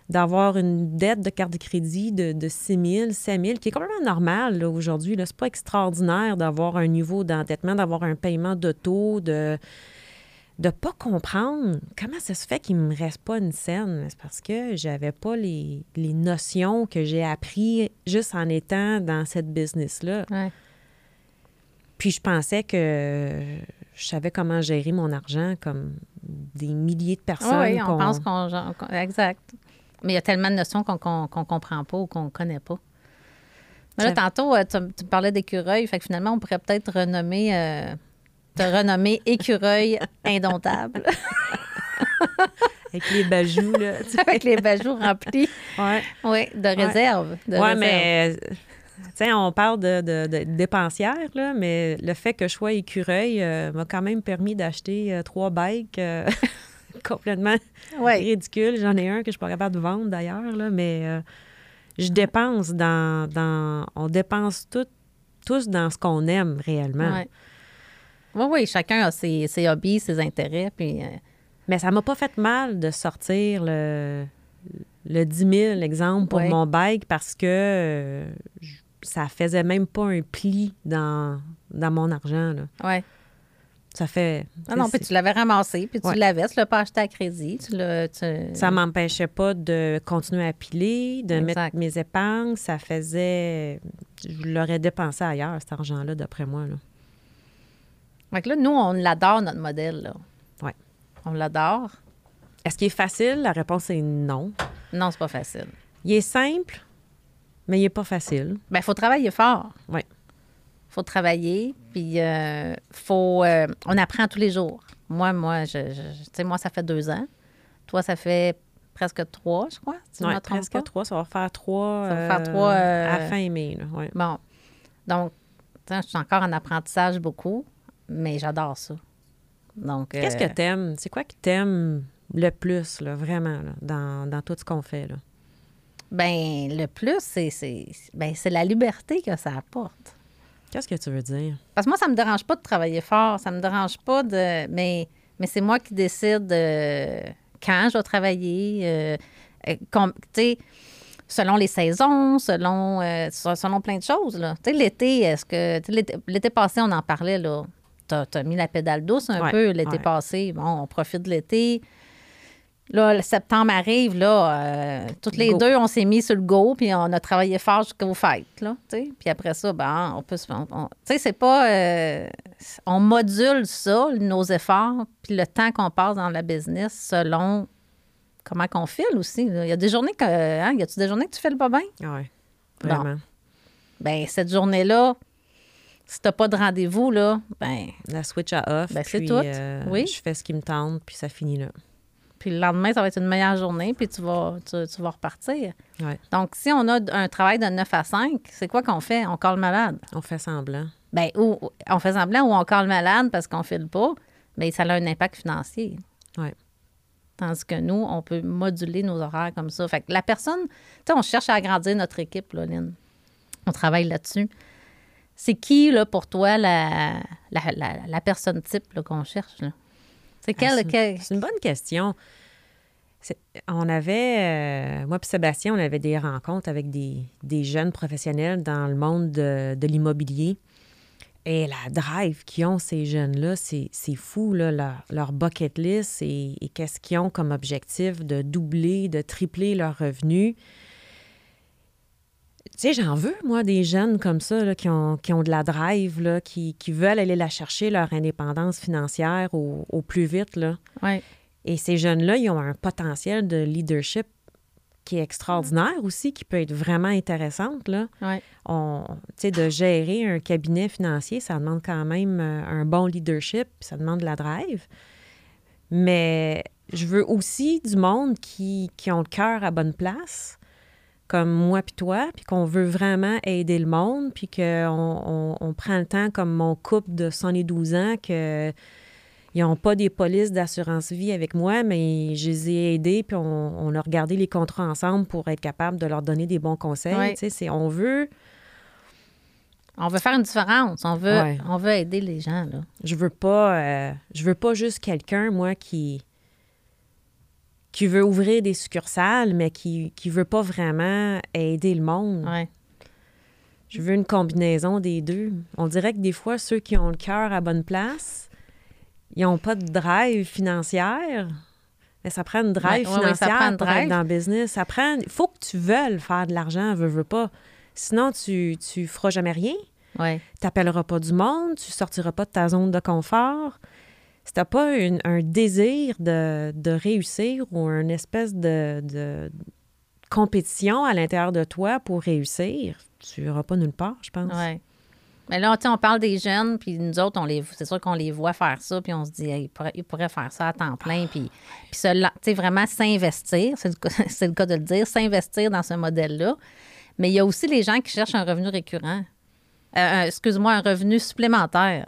d'avoir une dette de carte de crédit de, de 6 000, 7 000, qui est complètement normal là, aujourd'hui. Ce n'est pas extraordinaire d'avoir un niveau d'endettement, d'avoir un paiement d'auto, de de pas comprendre comment ça se fait qu'il me reste pas une scène. C'est parce que j'avais pas les, les notions que j'ai appris juste en étant dans cette business-là. Ouais. Puis je pensais que je savais comment gérer mon argent comme des milliers de personnes. oui, on pense qu'on. Exact. Mais il y a tellement de notions qu'on qu'on comprend pas ou qu'on connaît pas. Mais là, tantôt, euh, tu, tu parlais d'écureuil. Fait que finalement, on pourrait peut-être renommer. euh, te renommer écureuil indomptable Avec les bajoux, là. avec les bajoux remplis Ouais. oui, de réserve. de Ouais, mais. Euh, Tu sais, on parle de, de, de dépensière, là, mais le fait que je sois écureuil euh, m'a quand même permis d'acheter euh, trois bikes euh, complètement Ouais. ridicules. J'en ai un que je suis pas capable de vendre d'ailleurs, là, mais je dépense dans, dans. On dépense tout- tous dans ce qu'on aime réellement. Ouais. Oui, oui, chacun a ses, ses hobbies, ses intérêts. Puis, Mais ça m'a pas fait mal de sortir le, le 10 000, exemple, pour Ouais. mon bike parce que euh, je- ça faisait même pas un pli dans, dans mon argent. Là. ouais. Ça fait. Ah non, puis tu l'avais ramassé, puis tu Ouais. l'avais, tu l'as pas acheté à crédit. Tu l'as. tu- ça m'empêchait pas de continuer à piler, de Exact. mettre mes épargnes. Ça faisait. Je l'aurais dépensé ailleurs, cet argent-là, d'après moi. Là. Fait que là, nous, on l'adore, notre modèle. Là. Ouais. On l'adore. Est-ce qu'il est facile? La réponse est non. Non, c'est pas facile. Il est simple, mais il est pas facile. Ben, il faut travailler fort. Ouais. faut travailler, puis euh, faut... euh, on apprend tous les jours. Moi, moi, je, je- moi, ça fait deux ans. Toi, ça fait presque trois, je crois, si je Ouais, me trompe presque pas. trois. Ça va faire trois. Ça va faire trois, euh, À fin mai. Là, ouais. Bon. Donc, je suis encore en apprentissage beaucoup, mais j'adore ça. Donc, Qu'est-ce que t'aimes? C'est quoi que t'aimes le plus, là, vraiment, là, dans, dans tout ce qu'on fait? Là? Ben, le plus, c'est, c'est, ben, c'est la liberté que ça apporte. Qu'est-ce que tu veux dire? Parce que moi, ça me dérange pas de travailler fort. Ça me dérange pas de. Mais, mais c'est moi qui décide euh, quand je vais travailler. euh, euh, tu selon les saisons, selon, se- selon plein de choses. là. Tu sais, l'été, est-ce que. L'été, l'été passé, on en parlait, là. T'as, t'as mis la pédale douce un Ouais, peu l'été ouais. passé. Bon, on profite de l'été. Là, le septembre arrive, là, euh, toutes les Go. deux, on s'est mis sur le go, puis on a travaillé fort jusqu'aux fêtes, là, tu sais. Puis après ça, ben, on peut se... Tu sais, c'est pas... euh, on module ça, nos efforts, puis le temps qu'on passe dans la business selon comment qu'on file aussi. là. Il y a des journées que... Hein, y a-tu des journées que tu files pas bien? Ah ouais, Bon. vraiment. Ben cette journée-là, si t'as pas de rendez-vous, là, ben... La switch à off. Ben, c'est tout. euh, Oui. Je fais ce qui me tente, puis ça finit là. Puis le lendemain, ça va être une meilleure journée, puis tu vas, tu, tu vas repartir. Ouais. Donc, si on a un travail de 9 à 5, c'est quoi qu'on fait? On colle malade. On fait semblant. Ben, ou on fait semblant ou on colle malade parce qu'on file pas, mais ça a un impact financier. Ouais. Tandis que nous, on peut moduler nos horaires comme ça. Fait que la personne, tu sais, on cherche à agrandir notre équipe, là, Lynn. On travaille là-dessus. C'est qui, là, pour toi, la, la, la- la personne type qu'on cherche? là? C'est Ah, c'est- une bonne question. On avait, euh, moi et Sébastien, on avait des rencontres avec des, des jeunes professionnels dans le monde de, de l'immobilier. Et la drive qu'ils ont, ces jeunes-là, c'est c'est fou, là, leur, leur bucket list et, et qu'est-ce qu'ils ont comme objectif de doubler, de tripler leurs revenus. Tu sais, j'en veux, moi, des jeunes comme ça, là, qui, ont, qui ont de la drive, là, qui, qui veulent aller la chercher, leur indépendance financière au, au plus vite. Là. Ouais. Et ces jeunes-là, ils ont un potentiel de leadership qui est extraordinaire aussi, qui peut être vraiment intéressante. Là. Ouais. On, de gérer un cabinet financier, ça demande quand même euh, un bon leadership, ça demande de la drive. Mais je veux aussi du monde qui, qui ont le cœur à bonne place, comme moi puis toi, puis qu'on veut vraiment aider le monde, puis qu'on on, on prend le temps, comme mon couple de 72 ans, que ils n'ont pas des polices d'assurance vie avec moi, mais je les ai aidés, puis on, on a regardé les contrats ensemble pour être capable de leur donner des bons conseils. Ouais. Tu sais, c'est- on veut, On veut faire une différence. On veut, Ouais. on veut aider les gens, là. je veux pas, euh, je veux pas juste quelqu'un, moi, qui qui veut ouvrir des succursales, mais qui qui veut pas vraiment aider le monde. Ouais. Je veux une combinaison des deux. On dirait que des fois, ceux qui ont le cœur à bonne place, ils n'ont pas de drive financière. Mais ça prend une drive Ouais, ouais, ouais, ça financière pour drive. être dans le business. Ça prend... Il faut que tu veuilles faire de l'argent, veux, veux pas. Sinon, tu ne feras jamais rien. Tu n'appelleras pas du monde, tu sortiras pas de ta zone de confort. Si tu n'as pas une- un désir de, de réussir ou une espèce de, de compétition à l'intérieur de toi pour réussir, tu n'iras pas nulle part, je pense. Oui. Mais là, on parle des jeunes, puis nous autres, on les, c'est sûr qu'on les voit faire ça, puis on se dit, Hey, ils, pourraient, ils pourraient faire ça à temps plein, puis, puis se vraiment s'investir, c'est le, cas- c'est le cas de le dire, s'investir dans ce modèle-là. Mais il y a aussi les gens qui cherchent un revenu récurrent. Euh, un- excuse-moi, un revenu supplémentaire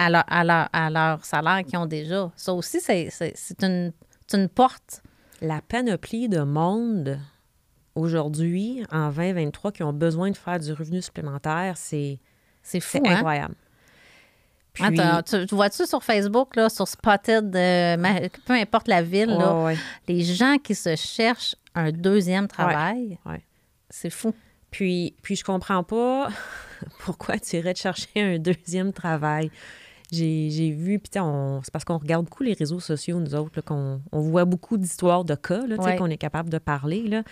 à leur, à leur, à leur salaire qu'ils ont déjà. Ça aussi, c'est, c'est, c'est une, c'est une porte. La panoplie de monde aujourd'hui, en 2023, qui ont besoin de faire du revenu supplémentaire, c'est C'est fou, c'est hein? incroyable. Puis, tu, tu vois-tu sur Facebook, là, sur Spotted, euh, peu importe la ville, là, ouais. les gens qui se cherchent un deuxième travail, ouais. c'est fou. Puis, puis je comprends pas pourquoi tu irais te chercher un deuxième travail. J'ai j'ai vu, puis c'est parce qu'on regarde beaucoup les réseaux sociaux, nous autres, qu'on on voit beaucoup d'histoires de cas, Ouais. qu'on est capable de parler. Là.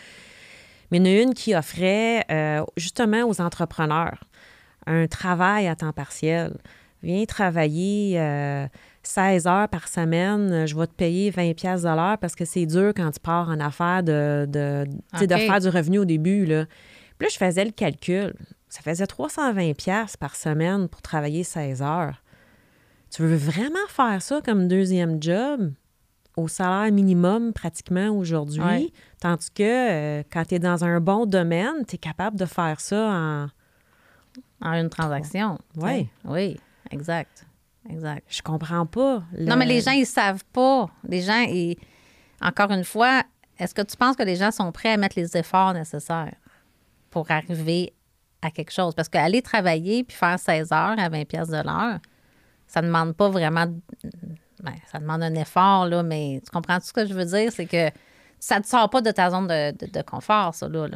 Mais il y en a une qui offrait euh, justement aux entrepreneurs un travail à temps partiel. Viens travailler euh, 16 heures par semaine, je vais te payer 20 pièces de l'heure parce que c'est dur quand tu pars en affaires de, de, de faire du revenu au début. Là. Puis là, je faisais le calcul. Ça faisait 320 pièces par semaine pour travailler 16 heures. Tu veux vraiment faire ça comme deuxième job? Au salaire minimum pratiquement aujourd'hui, Ouais. tandis que euh, quand tu es dans un bon domaine, tu es capable de faire ça en... En une transaction. Ouais. Oui, exact. Exact. Je comprends pas. le- Non, mais les gens, ils savent pas. Les gens, ils... encore une fois, est-ce que tu penses que les gens sont prêts à mettre les efforts nécessaires pour arriver à quelque chose? Parce qu'aller travailler puis faire 16 heures à 20 pièces de l'heure, ça demande pas vraiment... ben, ça demande un effort, là, mais tu comprends ce que je veux dire? C'est que ça ne te sort pas de ta zone de, de- de confort, ça, là.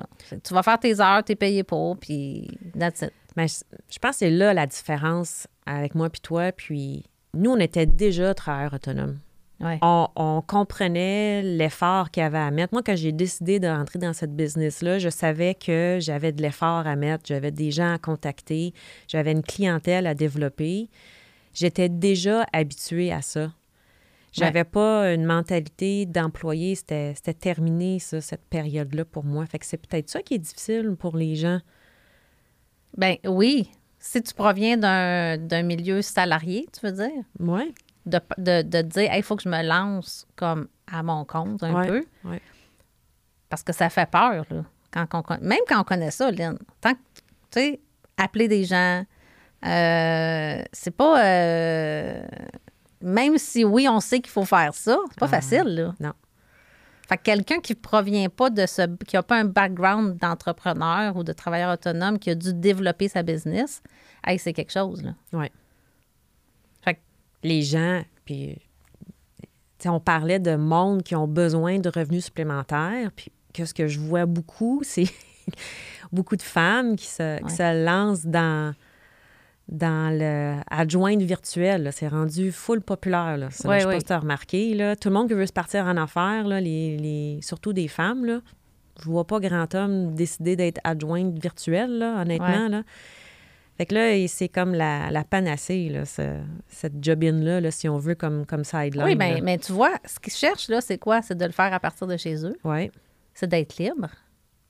Tu vas faire tes heures, tu es payé pour, puis that's it. Mais je, je pense que c'est là la différence avec moi puis toi. Puis nous, on était déjà travailleurs autonomes. Ouais. On, on comprenait l'effort qu'il y avait à mettre. Moi, quand j'ai décidé de rentrer dans cette business-là, je savais que j'avais de l'effort à mettre, j'avais des gens à contacter, j'avais une clientèle à développer. J'étais déjà habituée à ça. J'avais pas une mentalité d'employé, c'était c'était terminé, ça, cette période-là pour moi. Fait que c'est peut-être ça qui est difficile pour les gens. Ben oui, si tu proviens d'un d'un milieu salarié, tu veux dire, Ouais. de, de, de dire, il faut que je me lance comme à mon compte un Ouais, peu, ouais. parce que ça fait peur, là. Quand on même quand on connaît ça, Lynn, tant que, tu sais, appeler des gens, euh, c'est pas... euh, même si, oui, on sait qu'il faut faire ça, c'est pas Ah, facile, là. non. Fait que quelqu'un qui provient pas de ce... qui a pas un background d'entrepreneur ou de travailleur autonome, qui a dû développer sa business, hey, c'est quelque chose, là. Ouais. Fait que- les gens, puis on parlait de monde qui ont besoin de revenus supplémentaires, puis que ce que je vois beaucoup, c'est beaucoup de femmes qui se, qui se lancent dans dans le adjointe virtuelle. C'est rendu full populaire. Là. Ça, Ouais, je sais ouais. pas si tu as remarqué. Là. Tout le monde qui veut se partir en affaires, là, les, les- surtout des femmes, là. je vois pas grand homme décider d'être adjointe virtuelle, là, honnêtement. Ouais. Là. Fait que là, c'est comme la, la panacée, là, ce- cette jobine-là, là, si on veut, comme, comme sideline. Oui, ben, mais tu vois, ce qu'ils cherchent, là, c'est quoi? C'est de le faire à partir de chez eux. Ouais. C'est d'être libre.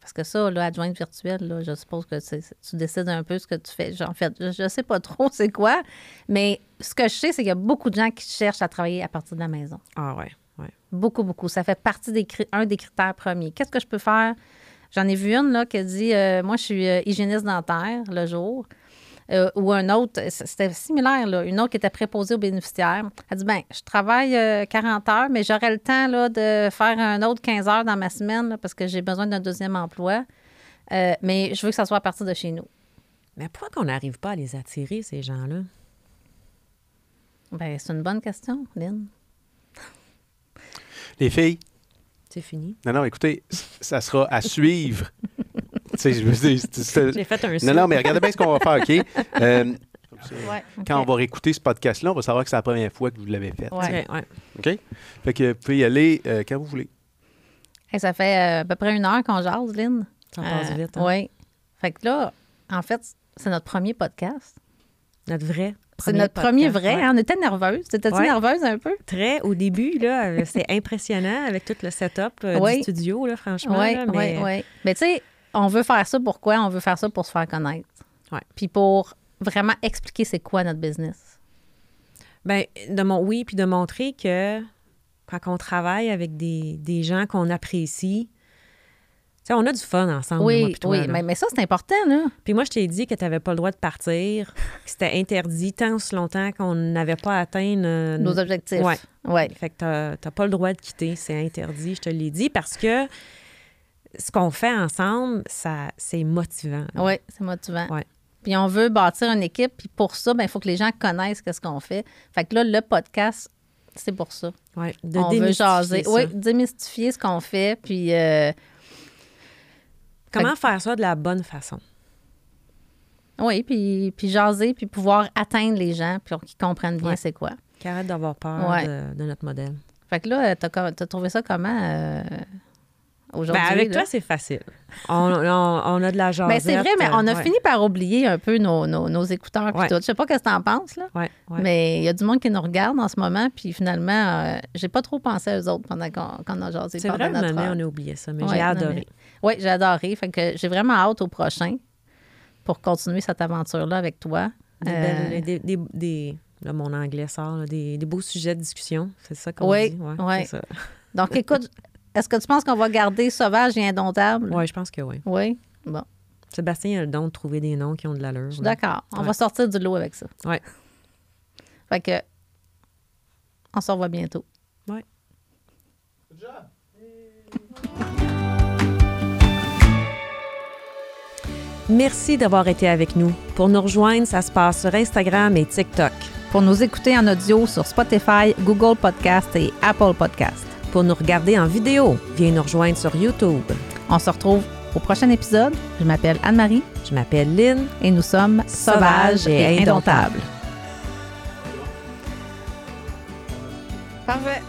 Parce que ça, là, adjointe virtuelle, là, je suppose que tu décides un peu ce que tu fais. En fait, je, je sais pas trop c'est quoi, mais ce que je sais, c'est qu'il y a beaucoup de gens qui cherchent à travailler à partir de la maison. Ah ouais, ouais. Beaucoup, beaucoup. Ça fait partie des un des critères premiers. Qu'est-ce que je peux faire? J'en ai vu une là, qui a dit euh, Moi, je suis euh, hygiéniste dentaire le jour. Euh, ou un autre, c- c'était similaire, là, une autre qui était préposée aux bénéficiaires. Elle dit ben je travaille euh, 40 heures, mais j'aurai le temps là, de faire un autre 15 heures dans ma semaine là, parce que j'ai besoin d'un deuxième emploi. Euh, mais je veux que ça soit à partir de chez nous. Mais pourquoi qu'on n'arrive pas à les attirer, ces gens-là? Ben, c'est une bonne question, Lynn. Les filles, C'est fini. non, non, écoutez, ça sera à suivre. tu sais, je veux dire, c'est- c'est- J'ai fait un Non, non, mais regardez bien ce qu'on va faire, OK? Euh. Ouais. Quand on va réécouter ce podcast-là, on va savoir que c'est la première fois que vous l'avez fait. Ouais. OK, ouais. OK? Fait que vous pouvez y aller euh, quand vous voulez. Hey, ça fait euh, à peu près une heure qu'on jase, Lynn. Ça passe vite. hein? Oui. Fait que là, en fait, c'est notre premier podcast. Notre vrai. C'est notre premier vrai. ouais. hein? On était nerveuse. T'étais-tu Ouais. nerveuse un peu? Très au début, là, c'est impressionnant avec tout le setup euh, du studio, là, franchement. Oui, oui, mais oui. Mais tu sais, on veut faire ça pourquoi? On veut faire ça pour se faire connaître. Ouais. Puis pour vraiment expliquer c'est quoi notre business. Ben, de mon oui, puis de montrer que quand on travaille avec des, des gens qu'on apprécie, tu sais, on a du fun ensemble. oui, toi, oui. Mais, mais ça, c'est important, là. Puis moi, je t'ai dit que tu n'avais pas le droit de partir, que c'était interdit tant aussi longtemps qu'on n'avait pas atteint euh, Nos objectifs. Ouais. Ouais. Fait que t'as t'as pas le droit de quitter, c'est interdit, je te l'ai dit, parce que ce qu'on fait ensemble, ça c'est motivant. Oui, c'est motivant. Ouais. Puis on veut bâtir une équipe, puis pour ça, ben, il faut que les gens connaissent ce qu'on fait. Fait que là, le podcast, c'est pour ça. Ouais, de on veut jaser. ça. Oui, démystifier ce qu'on fait, puis euh, Comment faire ça de la bonne façon? oui, puis, puis jaser, puis pouvoir atteindre les gens, puis qu'ils comprennent bien Ouais. c'est quoi. Qu'arrête d'avoir peur Ouais. de, de notre modèle. Fait que là, t'as, t'as trouvé ça comment euh, aujourd'hui? Ben, avec là? toi, c'est facile. On, on- on a de la jasette. Ben, c'est vrai, mais on a ouais. fini par oublier un peu nos, nos, nos écouteurs Ouais. tout. Je sais pas ce que t'en penses, là. Ouais. Mais il y a du monde qui nous regarde en ce moment, puis finalement, euh, j'ai pas trop pensé à eux autres pendant qu'on, a jasé. C'est vrai, notre on a oublié ça, mais j'ai adoré. Oui, j'ai adoré. Fait que j'ai vraiment hâte au prochain pour continuer cette aventure-là avec toi. Des, Euh, belles- des, des- des- là, mon anglais sort, là, des, des beaux sujets de discussion. C'est ça qu'on Oui, dit? Ouais, ça. Donc, écoute, est-ce que tu penses qu'on va garder sauvage et indomptable? Ouais, je pense que oui. Oui? Bon, Sébastien a le don de trouver des noms qui ont de l'allure. je suis d'accord. On Ouais. va sortir du lot avec ça. Ouais. Fait que, on se revoit bientôt. Ouais. Merci d'avoir été avec nous. Pour nous rejoindre, ça se passe sur Instagram et TikTok. Pour nous écouter en audio sur Spotify, Google Podcast et Apple Podcast. Pour nous regarder en vidéo, viens nous rejoindre sur YouTube. On se retrouve au prochain épisode. Je m'appelle Anne-Marie Je m'appelle Lynn. et nous sommes sauvages et indomptables. Parfait.